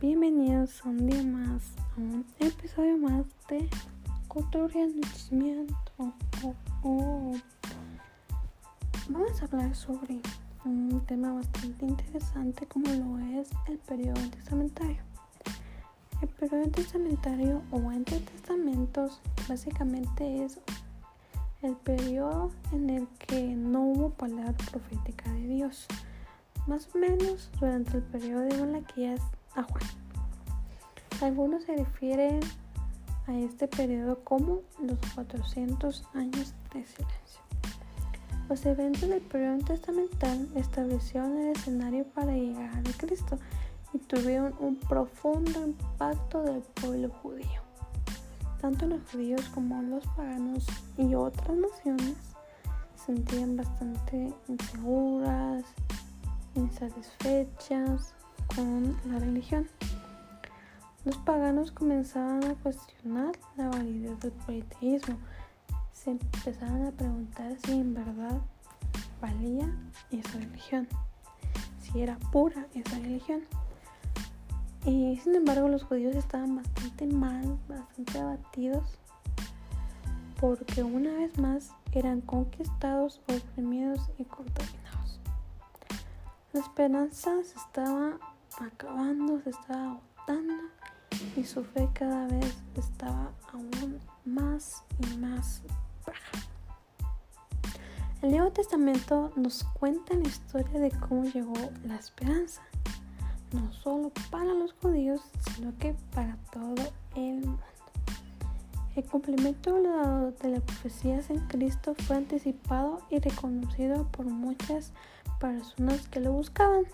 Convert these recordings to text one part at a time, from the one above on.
bienvenidos a un día más, a un episodio más de Nacimiento. Oh, oh. Vamos a hablar sobre un tema bastante interesante como lo es el periodo testamentario. El periodo testamentario o entre testamentos básicamente es el periodo en el que no hubo palabra profética de Dios, más o menos durante el periodo de Malaquías a Juan. Algunos se refieren a este periodo como los 400 años de silencio. Los eventos del periodo testamental establecieron el escenario para llegar a Cristo y tuvieron un profundo impacto del pueblo judío. Tanto los judíos como los paganos y otras naciones se sentían bastante inseguras, insatisfechas con la religión. Los paganos comenzaban a cuestionar la validez del politeísmo. Se empezaron a preguntar si en verdad valía esa religión, si era pura esa religión. Y sin embargo los judíos estaban bastante mal, bastante abatidos, porque una vez más eran conquistados, oprimidos y contaminados. La esperanza se estaba acabando, se estaba agotando y su fe cada vez estaba aún más y más baja. El Nuevo Testamento nos cuenta la historia de cómo llegó la esperanza, no solo para los judíos, sino que para todo el mundo. El cumplimiento de las profecías en Cristo fue anticipado y reconocido por muchas personas que lo buscaban.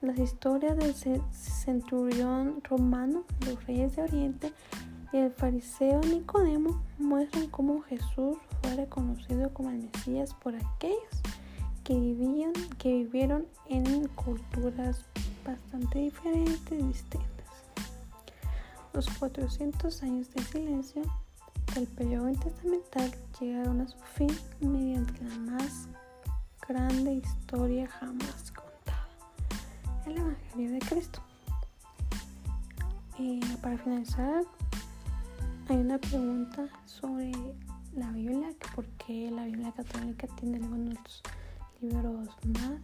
Las historias del centurión romano, los reyes de Oriente y el fariseo Nicodemo muestran cómo Jesús fue reconocido como el Mesías por aquellos que, vivían, que vivieron en culturas bastante diferentes y distintas. Los 400 años de silencio del periodo intertestamental llegaron a su fin mediante la más grande historia jamás el Evangelio de Cristo. Y para finalizar, hay una pregunta sobre la Biblia, que por qué la Biblia católica tiene algunos libros más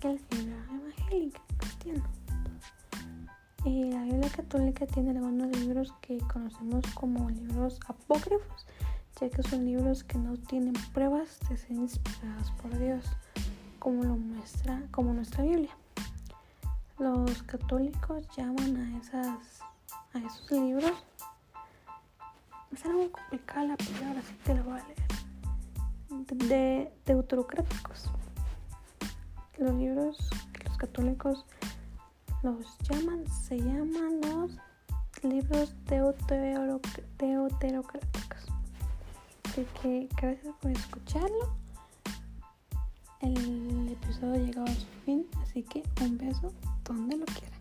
que la Biblia evangélica cristiana. Y la Biblia católica tiene algunos libros que conocemos como libros apócrifos, ya que son libros que no tienen pruebas de ser inspirados por Dios, como lo muestra, como nuestra Biblia. Los católicos llaman a esas a esos libros es algo complicada la palabra, así te la voy a leer. De deuterocráticos. Los libros que los católicos los llaman, se llaman los libros deuterocráticos. Así que gracias por escucharlo. El episodio llegado a su fin, así que un beso donde lo quieras.